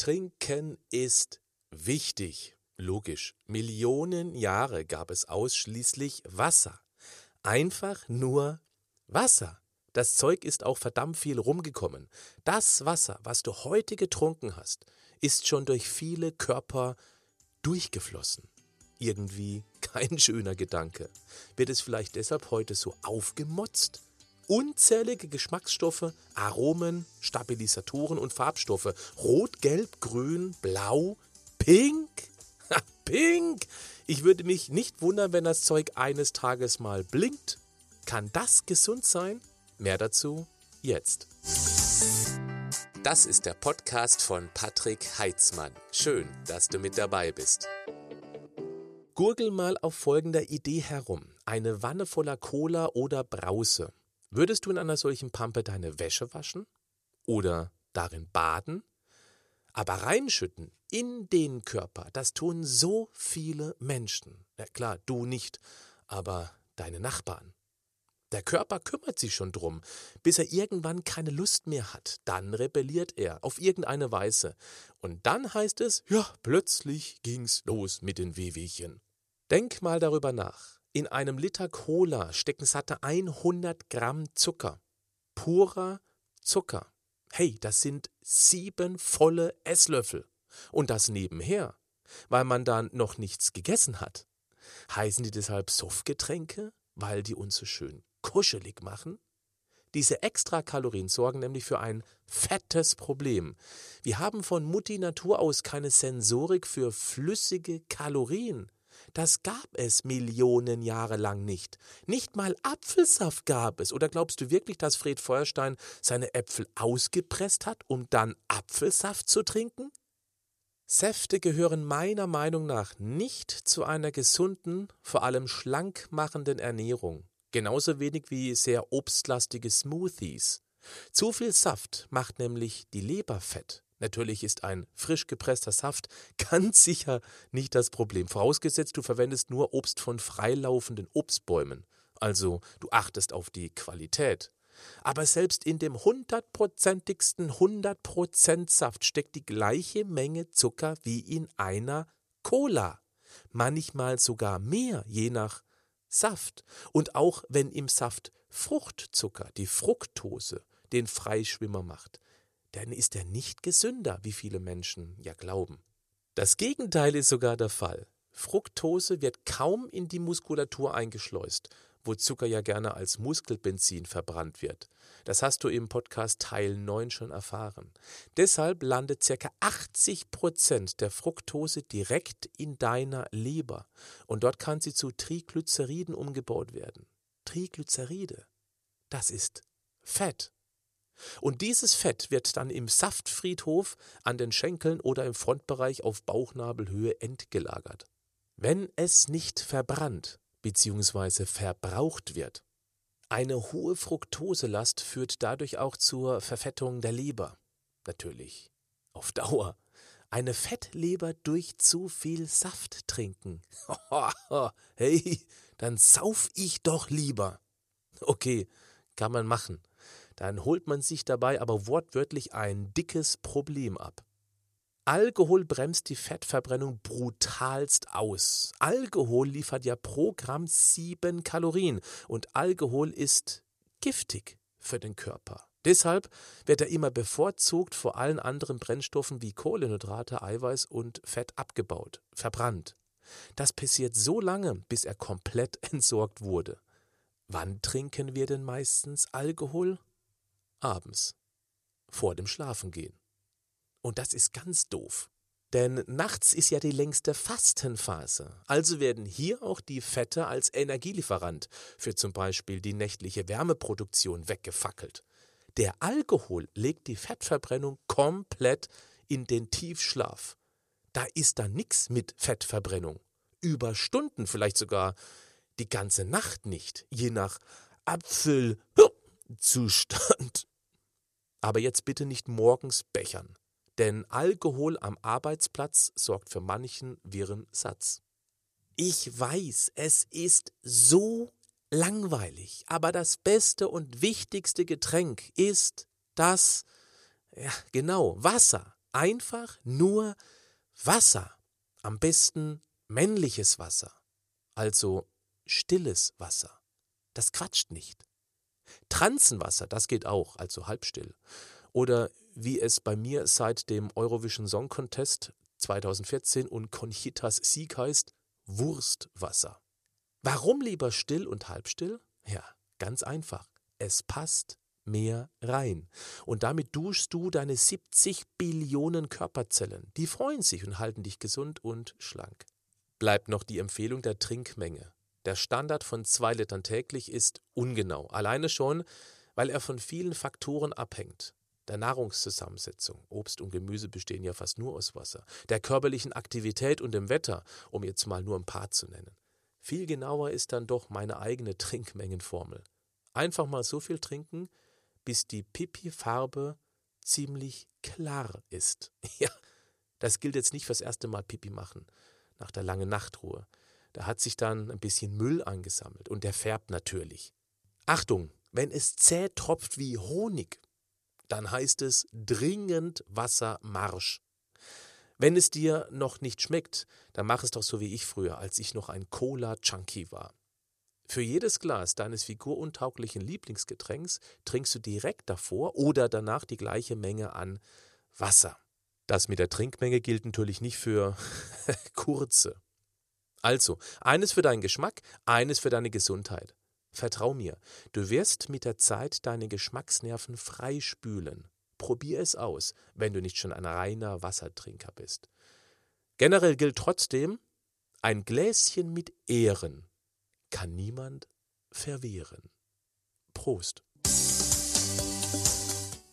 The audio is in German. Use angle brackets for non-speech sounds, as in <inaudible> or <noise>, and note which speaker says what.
Speaker 1: Trinken ist wichtig. Logisch. Millionen Jahre gab es ausschließlich Wasser. Einfach nur Wasser. Das Zeug ist auch verdammt viel rumgekommen. Das Wasser, was du heute getrunken hast, ist schon durch viele Körper durchgeflossen. Irgendwie kein <laughs> schöner Gedanke. Wird es vielleicht deshalb heute so aufgemotzt? Unzählige Geschmacksstoffe, Aromen, Stabilisatoren und Farbstoffe. Rot, Gelb, Grün, Blau, Pink. Pink! Ich würde mich nicht wundern, wenn das Zeug eines Tages mal blinkt. Kann das gesund sein? Mehr dazu jetzt. Das ist der Podcast von Patrick Heitzmann. Schön, dass du mit dabei bist. Gurgel mal auf folgender Idee herum. Eine Wanne voller Cola oder Brause. Würdest du in einer solchen Pampe deine Wäsche waschen? Oder darin baden? Aber reinschütten in den Körper, das tun so viele Menschen. Ja klar, du nicht, aber deine Nachbarn. Der Körper kümmert sich schon drum, bis er irgendwann keine Lust mehr hat. Dann rebelliert er auf irgendeine Weise. Und dann heißt es, ja, plötzlich ging's los mit den Wehwehchen. Denk mal darüber nach. In einem Liter Cola stecken satte 100 Gramm Zucker. Purer Zucker. Hey, das sind sieben volle Esslöffel. Und das nebenher, weil man dann noch nichts gegessen hat. Heißen die deshalb Softgetränke, weil die uns so schön kuschelig machen? Diese Extrakalorien sorgen nämlich für ein fettes Problem. Wir haben von Mutti Natur aus keine Sensorik für flüssige Kalorien. Das gab es Millionen Jahre lang nicht. Nicht mal Apfelsaft gab es. Oder glaubst du wirklich, dass Fred Feuerstein seine Äpfel ausgepresst hat, um dann Apfelsaft zu trinken? Säfte gehören meiner Meinung nach nicht zu einer gesunden, vor allem schlank machenden Ernährung. Genauso wenig wie sehr obstlastige Smoothies. Zu viel Saft macht nämlich die Leber fett. Natürlich ist ein frisch gepresster Saft <laughs> ganz sicher nicht das Problem, vorausgesetzt du verwendest nur Obst von freilaufenden Obstbäumen, also du achtest auf die Qualität. Aber selbst in dem hundertprozentigsten 100% Saft steckt die gleiche Menge Zucker wie in einer Cola. Manchmal sogar mehr, je nach Saft. Und auch wenn im Saft Fruchtzucker, die Fructose, den Freischwimmer macht, dann ist er nicht gesünder, wie viele Menschen ja glauben. Das Gegenteil ist sogar der Fall. Fructose wird kaum in die Muskulatur eingeschleust, wo Zucker ja gerne als Muskelbenzin verbrannt wird. Das hast du im Podcast Teil 9 schon erfahren. Deshalb landet ca. 80 Prozent der Fructose direkt in deiner Leber und dort kann sie zu Triglyceriden umgebaut werden. Triglyceride, das ist Fett. Und dieses Fett wird dann im Saftfriedhof an den Schenkeln oder im Frontbereich auf Bauchnabelhöhe entgelagert. Wenn es nicht verbrannt bzw. verbraucht wird. Eine hohe Fructoselast führt dadurch auch zur Verfettung der Leber. Natürlich. Auf Dauer. Eine Fettleber durch zu viel Saft trinken. <laughs> hey, dann sauf ich doch lieber. Okay, kann man machen dann holt man sich dabei aber wortwörtlich ein dickes Problem ab. Alkohol bremst die Fettverbrennung brutalst aus. Alkohol liefert ja pro Gramm sieben Kalorien und Alkohol ist giftig für den Körper. Deshalb wird er immer bevorzugt vor allen anderen Brennstoffen wie Kohlenhydrate, Eiweiß und Fett abgebaut, verbrannt. Das passiert so lange, bis er komplett <laughs> entsorgt wurde. Wann trinken wir denn meistens Alkohol? Abends, vor dem Schlafengehen. Und das ist ganz doof. Denn nachts ist ja die längste Fastenphase. Also werden hier auch die Fette als Energielieferant für zum Beispiel die nächtliche Wärmeproduktion weggefackelt. Der Alkohol legt die Fettverbrennung komplett in den Tiefschlaf. Da ist da nichts mit Fettverbrennung. Über Stunden, vielleicht sogar die ganze Nacht nicht, je nach Apfelzustand. Aber jetzt bitte nicht morgens bechern, denn Alkohol am Arbeitsplatz sorgt für manchen wirren Satz. Ich weiß, es ist so langweilig, aber das beste und wichtigste Getränk ist das, ja, genau, Wasser. Einfach nur Wasser. Am besten männliches Wasser. Also stilles Wasser. Das quatscht nicht. Transenwasser, das geht auch, also halbstill. Oder wie es bei mir seit dem Eurovision Song Contest 2014 und Conchitas Sieg heißt, Wurstwasser. Warum lieber still und halbstill? Ja, ganz einfach. Es passt mehr rein. Und damit duschst du deine 70 Billionen Körperzellen. Die freuen sich und halten dich gesund und schlank. Bleibt noch die Empfehlung der Trinkmenge. Der Standard von zwei Litern täglich ist ungenau. Alleine schon, weil er von vielen Faktoren abhängt. Der Nahrungszusammensetzung, Obst und Gemüse bestehen ja fast nur aus Wasser, der körperlichen Aktivität und dem Wetter, um jetzt mal nur ein paar zu nennen. Viel genauer ist dann doch meine eigene Trinkmengenformel. Einfach mal so viel trinken, bis die Pipi-Farbe ziemlich klar ist. <laughs> Ja, das gilt jetzt nicht fürs erste Mal Pipi machen, nach der langen Nachtruhe. Da hat sich dann ein bisschen Müll angesammelt und der färbt natürlich. Achtung, wenn es zäh tropft wie Honig, dann heißt es dringend Wassermarsch. Wenn es dir noch nicht schmeckt, dann mach es doch so wie ich früher, als ich noch ein Cola-Junkie war. Für jedes Glas deines figuruntauglichen Lieblingsgetränks trinkst du direkt davor oder danach die gleiche Menge an Wasser. Das mit der Trinkmenge gilt natürlich nicht für <laughs> kurze. Also, eines für deinen Geschmack, eines für deine Gesundheit. Vertrau mir, du wirst mit der Zeit deine Geschmacksnerven freispülen. Probier es aus, wenn du nicht schon ein reiner Wassertrinker bist. Generell gilt trotzdem, ein Gläschen mit Ehren kann niemand verwehren. Prost.